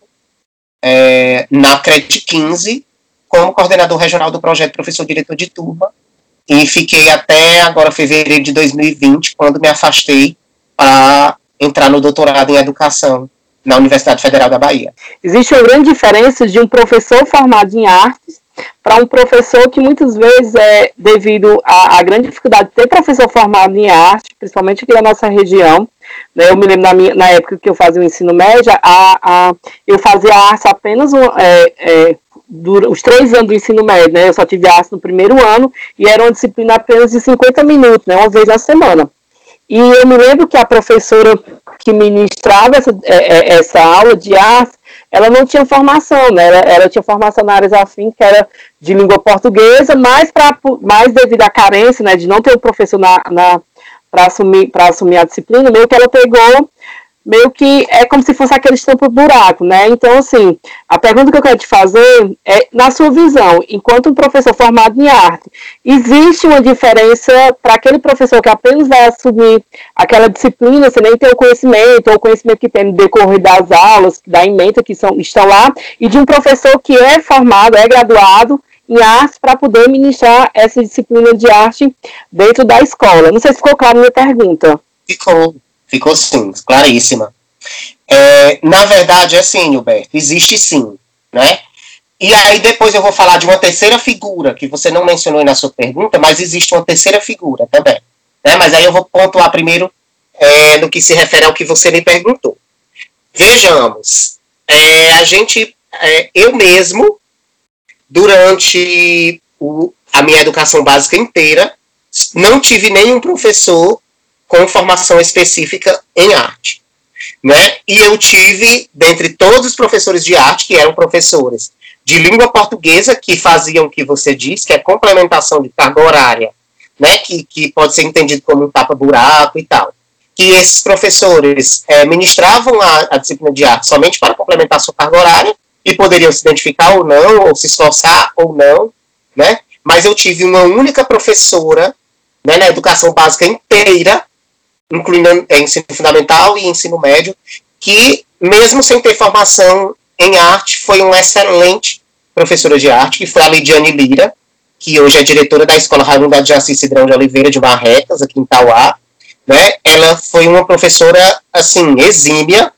Speaker 4: é, na CRET 15, como coordenador regional do projeto Professor Diretor de Turma, e fiquei até agora fevereiro de 2020, quando me afastei para entrar no doutorado em educação na Universidade Federal da Bahia.
Speaker 3: Existe uma grande diferença de um professor formado em artes para um professor que muitas vezes é devido à, à, grande dificuldade de ter professor formado em arte, principalmente aqui na nossa região, né? Eu me lembro na, minha, na época que eu fazia o ensino médio, a, a, eu fazia arte apenas um, é, é, os três anos do ensino médio, né? Eu só tive arte no primeiro ano e era uma disciplina apenas de 50 minutos, né? Uma vez na semana. E eu me lembro que a professora que ministrava essa, é, é, essa aula de arte, ela não tinha formação, né? Ela, ela tinha formação na área afim, que era de língua portuguesa, mas, pra, mais devido à carência, né? De não ter o um professor na, na para assumir, assumir a disciplina, meio que ela pegou meio que é como se fosse aquele estampo buraco, né? Então, assim, a pergunta que eu quero te fazer é, na sua visão, enquanto um professor formado em arte, existe uma diferença para aquele professor que apenas vai assumir aquela disciplina, sem nem ter o conhecimento, ou o conhecimento que tem no decorrer das aulas, da emenda que são, estão lá, e de um professor que é formado, é graduado em arte para poder ministrar essa disciplina de arte dentro da escola. Não sei se ficou claro minha pergunta.
Speaker 4: Ficou, ficou sim, claríssima. É, na verdade, é assim, Gilberto, existe sim, né? E aí depois eu vou falar de uma terceira figura, que você não mencionou na sua pergunta, mas existe uma terceira figura também. Né? Mas aí eu vou pontuar primeiro é, no que se refere ao que você me perguntou. Vejamos, é, a gente, é, eu mesmo, durante o, a minha educação básica inteira, não tive nenhum professor com formação específica em arte. Né? E eu tive, dentre todos os professores de arte, que eram professores de língua portuguesa, que faziam o que você disse, que é complementação de carga horária, né? que, que pode ser entendido como um tapa-buraco e tal. Que esses professores é, ministravam a, a disciplina de arte somente para complementar sua carga horária, e poderiam se identificar ou não, ou se esforçar ou não, né? Mas eu tive uma única professora né, na educação básica inteira, incluindo ensino fundamental e ensino médio, que, mesmo sem ter formação em arte, foi uma excelente professora de arte, que foi a Lidiane Lira, que hoje é diretora da Escola Raimundo de Assis Cidrão de Oliveira de Barretas, aqui em Tauá. Né? Ela foi uma professora, assim, exímia,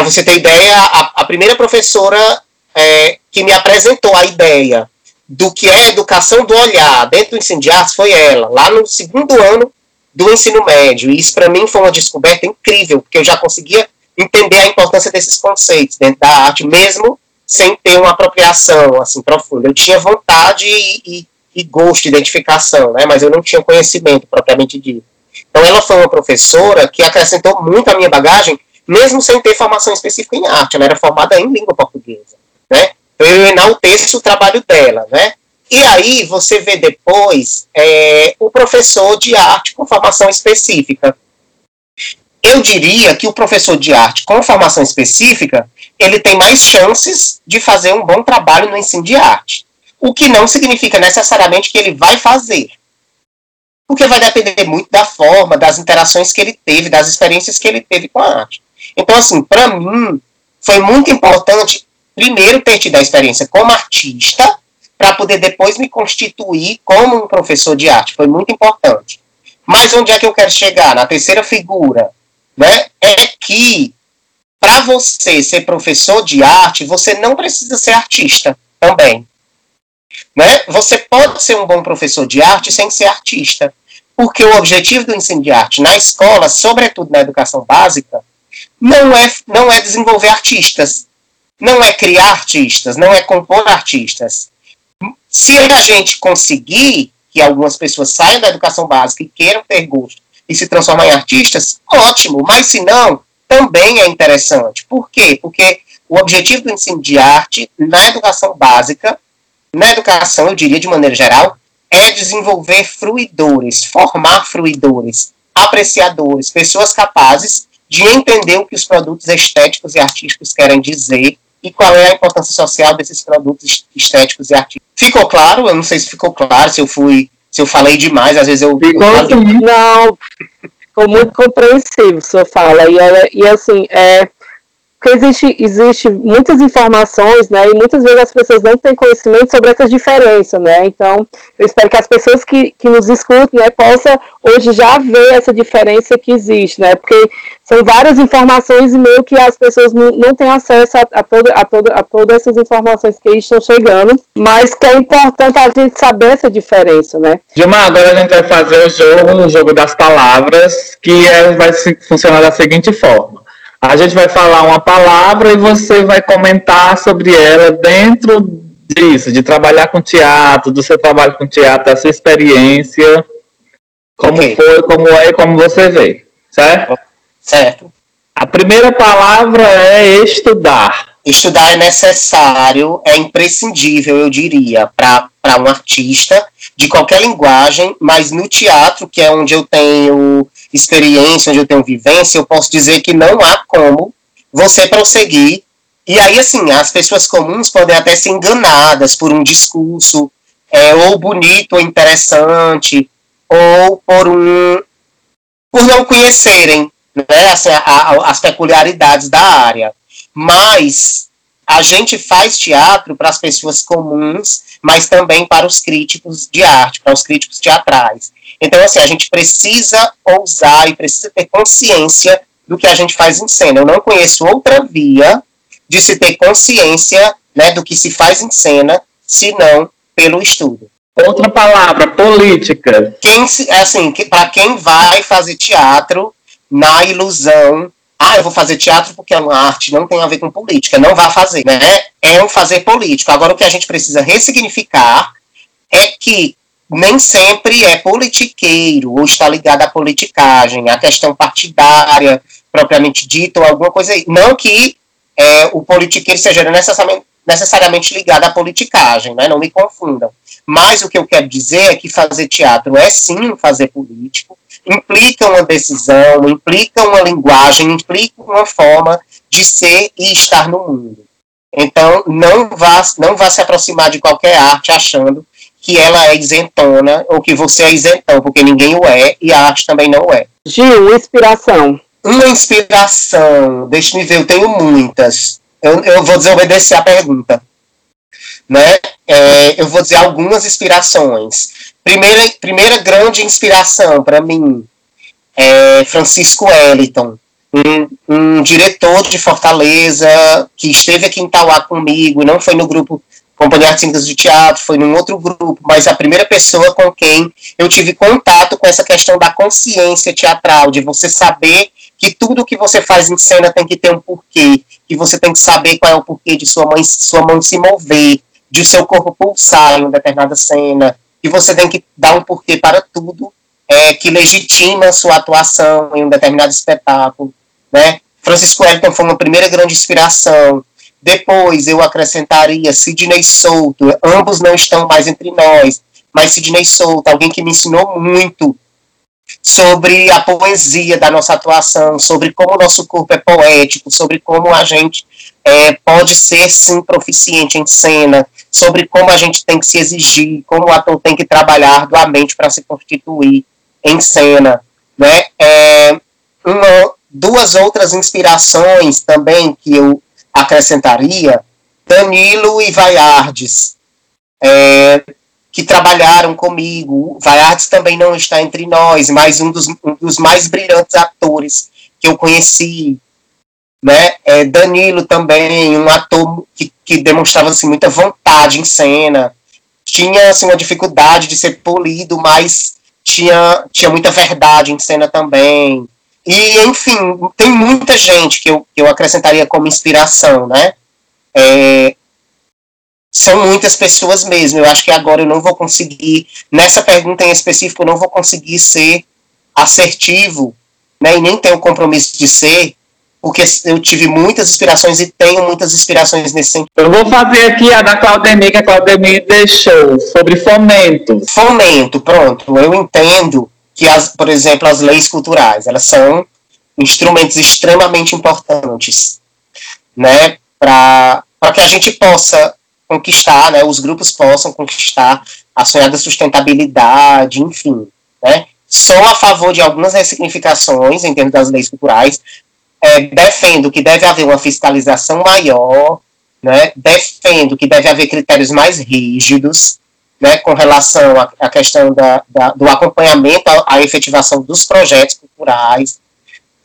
Speaker 4: para você ter ideia, a, a primeira professora é, que me apresentou a ideia do que é educação do olhar dentro do ensino de artes foi ela, lá no segundo ano do ensino médio. E isso para mim foi uma descoberta incrível, porque eu já conseguia entender a importância desses conceitos dentro da arte, mesmo sem ter uma apropriação assim profunda. Eu tinha vontade e, e, e gosto, identificação, né? mas eu não tinha conhecimento propriamente dito. Então ela foi uma professora que acrescentou muito à minha bagagem mesmo sem ter formação específica em arte, ela era formada em língua portuguesa, né? Então eu enalteço o trabalho dela, né? E aí você vê depois é, o professor de arte com formação específica. Eu diria que o professor de arte com formação específica, ele tem mais chances de fazer um bom trabalho no ensino de arte. O que não significa necessariamente que ele vai fazer. Porque vai depender muito da forma, das interações que ele teve, das experiências que ele teve com a arte. Então, assim, para mim, foi muito importante, primeiro, ter tido a experiência como artista, para poder depois me constituir como um professor de arte. Foi muito importante. Mas onde é que eu quero chegar? Na terceira figura, né? É que para você ser professor de arte, você não precisa ser artista também. Né? Você pode ser um bom professor de arte sem ser artista. Porque o objetivo do ensino de arte na escola, sobretudo na educação básica, não é, não é desenvolver artistas, não é criar artistas, não é compor artistas. Se a gente conseguir que algumas pessoas saiam da educação básica e queiram ter gosto e se transformar em artistas, ótimo, mas se não, também é interessante. Por quê? Porque o objetivo do ensino de arte na educação básica, na educação, eu diria de maneira geral, é desenvolver fruidores, formar fruidores, apreciadores, pessoas capazes de entender o que os produtos estéticos e artísticos querem dizer e qual é a importância social desses produtos estéticos e artísticos. Ficou claro? Eu não sei se ficou claro, se eu fui, se eu falei demais, às vezes eu.
Speaker 3: Ficou
Speaker 4: eu
Speaker 3: não, ficou muito compreensível sua fala. E, e assim, é, porque existe, existe muitas informações, né, e muitas vezes as pessoas não têm conhecimento sobre essas diferenças, né, então eu espero que as pessoas que, que nos escutem, né, possam hoje já ver essa diferença que existe, né, porque são várias informações e meio que as pessoas não, não têm acesso a, a, a, toda, a todas essas informações que estão chegando, mas que é importante a gente saber essa diferença, né.
Speaker 2: Gilmar, agora a gente vai fazer o jogo, o jogo das palavras, que é, vai funcionar da seguinte forma. A gente vai falar uma palavra e você vai comentar sobre ela dentro disso, de trabalhar com teatro, do seu trabalho com teatro, da sua experiência, como okay. foi, como é como você vê, certo?
Speaker 4: Certo.
Speaker 2: A primeira palavra é estudar.
Speaker 4: Estudar é necessário, é imprescindível, eu diria, para um artista de qualquer linguagem, mas no teatro, que é onde eu tenho experiência, onde eu tenho vivência, eu posso dizer que não há como você prosseguir. E aí, assim, as pessoas comuns podem até ser enganadas por um discurso é, ou bonito ou interessante, ou por um por não conhecerem né, assim, a, a, as peculiaridades da área. Mas a gente faz teatro para as pessoas comuns, mas também para os críticos de arte, para os críticos teatrais. Então, assim, a gente precisa ousar e precisa ter consciência do que a gente faz em cena. Eu não conheço outra via de se ter consciência né, do que se faz em cena, senão pelo estudo.
Speaker 2: Outra palavra, política.
Speaker 4: Quem, assim, para quem vai fazer teatro na ilusão ah, eu vou fazer teatro porque é uma arte, não tem a ver com política. Não vá fazer, né? É um fazer político. Agora, o que a gente precisa ressignificar é que nem sempre é politiqueiro ou está ligado à politicagem, à questão partidária, propriamente dita, ou alguma coisa aí. Não que é, o politiqueiro seja necessariamente, necessariamente ligado à politicagem, né? não me confundam. Mas o que eu quero dizer é que fazer teatro é sim fazer político, implica uma decisão, implica uma linguagem, implica uma forma de ser e estar no mundo. Então, não vá, não vá se aproximar de qualquer arte achando que ela é isentona ou que você é isentão, porque ninguém o é e a arte também não é.
Speaker 3: Gil, inspiração.
Speaker 4: Uma inspiração, deixa-me ver, eu tenho muitas. Eu, eu vou desobedecer a pergunta. Né? É, eu vou dizer algumas inspirações. Primeira, primeira grande inspiração para mim é Francisco Wellington, um, um, diretor de Fortaleza que esteve aqui em Tauá comigo, não foi no grupo Companhia Artísticas de Teatro, foi num outro grupo, mas a primeira pessoa com quem eu tive contato com essa questão da consciência teatral, de você saber que tudo que você faz em cena tem que ter um porquê, que você tem que saber qual é o porquê de sua mãe, sua mão se mover, de seu corpo pulsar em uma determinada cena, e você tem que dar um porquê para tudo é, que legitima sua atuação em um determinado espetáculo, né? Francisco Wellington foi uma primeira grande inspiração. Depois eu acrescentaria Sidney Souto, ambos não estão mais entre nós, mas Sidney Souto, alguém que me ensinou muito sobre a poesia da nossa atuação, sobre como o nosso corpo é poético, sobre como a gente é, pode ser sim proficiente em cena, sobre como a gente tem que se exigir, como o ator tem que trabalhar arduamente para se constituir em cena. Né? É, uma, duas outras inspirações também que eu acrescentaria, Danilo e Vaiardes, é, que trabalharam comigo. Vaiardes também não está entre nós, mas um dos, um dos mais brilhantes atores que eu conheci, né? É Danilo também, um ator que, que demonstrava assim, muita vontade em cena, tinha assim, uma dificuldade de ser polido, mas tinha, tinha muita verdade em cena também. E, enfim, tem muita gente que eu, que eu acrescentaria como inspiração, né? É, são muitas pessoas mesmo. Eu acho que agora eu não vou conseguir, nessa pergunta em específico, eu não vou conseguir ser assertivo, né? E nem tenho o compromisso de ser, porque eu tive muitas inspirações e tenho muitas inspirações nesse sentido.
Speaker 2: Eu vou fazer aqui a da Claudemir, que a Claudemir deixou, sobre fomento.
Speaker 4: Fomento, pronto. Eu entendo que, as, por exemplo, as leis culturais, elas são instrumentos extremamente importantes, né, para que a gente possa conquistar, né, os grupos possam conquistar a sonhada sustentabilidade, enfim, né, sou a favor de algumas ressignificações em termos das leis culturais, é, defendo que deve haver uma fiscalização maior, né, defendo que deve haver critérios mais rígidos, né, com relação à, questão da, da, do acompanhamento à, à, efetivação dos projetos culturais,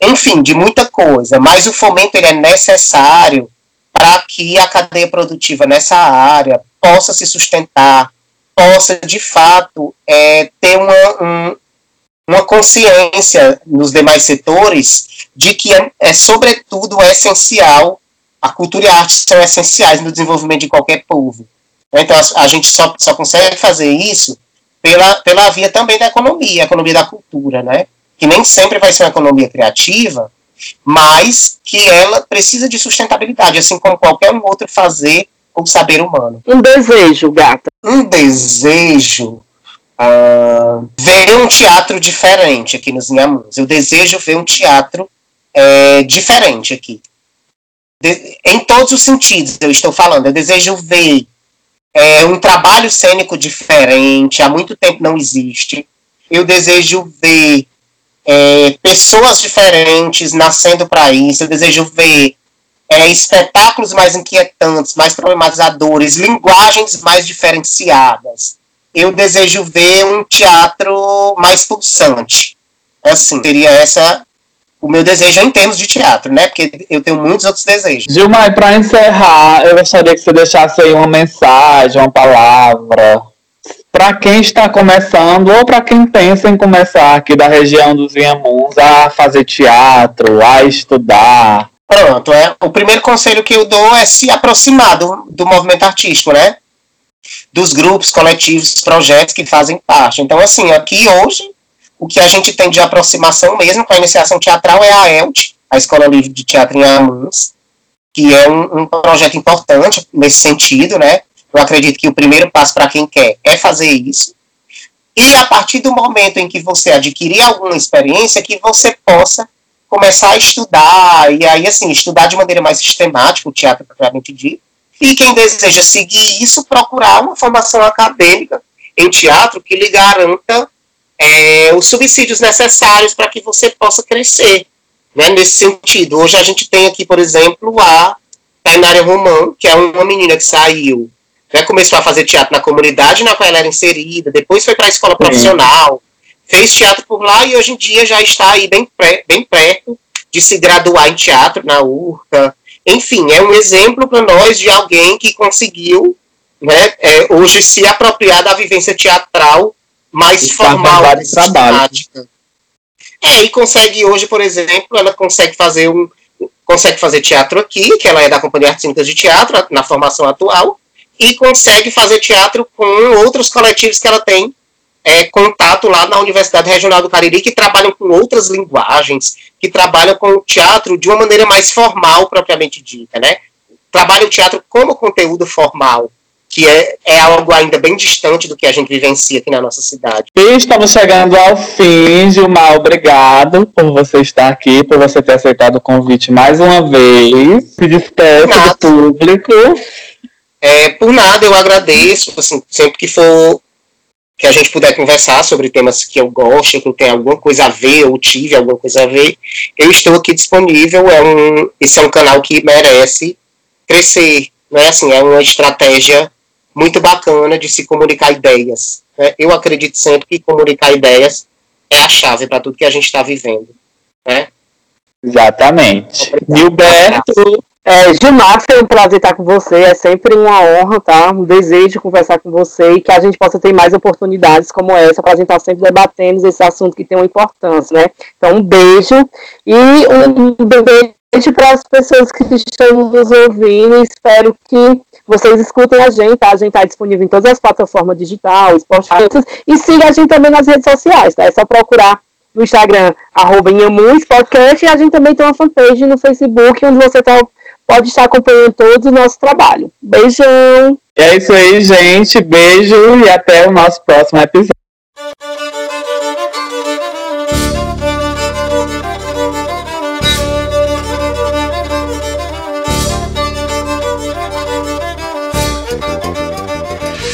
Speaker 4: enfim, de muita coisa, mas o fomento ele é necessário para que a cadeia produtiva nessa área possa se sustentar, possa, de fato, é, ter uma, um, uma consciência nos demais setores de que é, é sobretudo essencial, a cultura e a arte são essenciais no desenvolvimento de qualquer povo. Então a, a gente só, só consegue fazer isso pela, pela via também da economia, a economia da cultura, né? Que nem sempre vai ser uma economia criativa, mas que ela precisa de sustentabilidade, assim como qualquer um outro fazer ou saber humano.
Speaker 3: Um desejo, gata.
Speaker 4: Um desejo. Uh, ver um teatro diferente aqui nos Inhamuns. Eu desejo ver um teatro é, diferente aqui. De, em todos os sentidos, eu estou falando. Eu desejo ver é, um trabalho cênico diferente, há muito tempo não existe. Eu desejo ver é, pessoas diferentes nascendo para isso. Eu desejo ver é, espetáculos mais inquietantes, mais problematizadores, linguagens mais diferenciadas. Eu desejo ver um teatro mais pulsante. Assim, seria essa o meu desejo em termos de teatro, né? Porque eu tenho muitos outros desejos.
Speaker 2: Gilmar, para encerrar, eu gostaria que você deixasse aí uma mensagem, uma palavra para quem está começando ou para quem pensa em começar aqui da região dos Inhamuns a fazer teatro, a estudar.
Speaker 4: Pronto, é. O primeiro conselho que eu dou é se aproximar do, do movimento artístico, né? Dos grupos, coletivos, projetos que fazem parte. Então, assim, aqui hoje o que a gente tem de aproximação mesmo com a iniciação teatral é a ELT, a Escola Livre de Teatro em Amuns, que é um, um, projeto importante nesse sentido, né? Eu acredito que o primeiro passo para quem quer é fazer isso. E a partir do momento em que você adquirir alguma experiência, que você possa começar a estudar, e aí, assim, estudar de maneira mais sistemática, o teatro propriamente dito. E quem deseja seguir isso, procurar uma formação acadêmica em teatro que lhe garanta é, os subsídios necessários para que você possa crescer. Né, nesse sentido, hoje a gente tem aqui, por exemplo, a Tainária Romão, que é uma menina que saiu, né, começou a fazer teatro na comunidade na qual ela era inserida, depois foi para a escola profissional, fez teatro por lá e hoje em dia já está aí bem, pré, bem perto de se graduar em teatro na URCA. Enfim, é um exemplo para nós de alguém que conseguiu né, é, hoje se apropriar da vivência teatral mais formal, mais sistemática. É, e consegue hoje, por exemplo, ela consegue fazer um consegue fazer teatro aqui, que ela é da Companhia Artes Cênicas de Teatro, na formação atual, e consegue fazer teatro com outros coletivos que ela tem é, contato lá na Universidade Regional do Cariri, que trabalham com outras linguagens, que trabalham com o teatro de uma maneira mais formal, propriamente dita, né? Trabalha o teatro como conteúdo formal, que é, é algo ainda bem distante do que a gente vivencia aqui na nossa cidade.
Speaker 2: E estamos chegando ao fim, Gilmar. Obrigado por você estar aqui, por você ter aceitado o convite mais uma vez. Se despeça do público.
Speaker 4: É, por nada, eu agradeço. Assim, sempre que for que a gente puder conversar sobre temas que eu gosto, que tem alguma coisa a ver, ou tive alguma coisa a ver, eu estou aqui disponível. É um, esse é um canal que merece crescer. Né? Assim, é uma estratégia muito bacana de se comunicar ideias. Né? Eu acredito sempre que comunicar ideias é a chave para tudo que a gente está vivendo. Né?
Speaker 2: Exatamente. Gilberto.
Speaker 3: É, Gilmar, foi um prazer estar com você. É sempre uma honra, tá? Um desejo conversar com você e que a gente possa ter mais oportunidades como essa para a gente estar sempre debatendo esse assunto que tem uma importância, né? Então, um beijo e um beijo para as pessoas que estão nos ouvindo. Espero que vocês escutem a gente, tá? A gente está disponível em todas as plataformas digitais, Spotify, e siga a gente também nas redes sociais, tá? É só procurar no Instagram, arroba Podcast, e a gente também tem uma fanpage no Facebook, onde você tá, pode estar acompanhando todo o nosso trabalho. Beijão!
Speaker 2: É isso aí, gente. Beijo e até o nosso próximo episódio.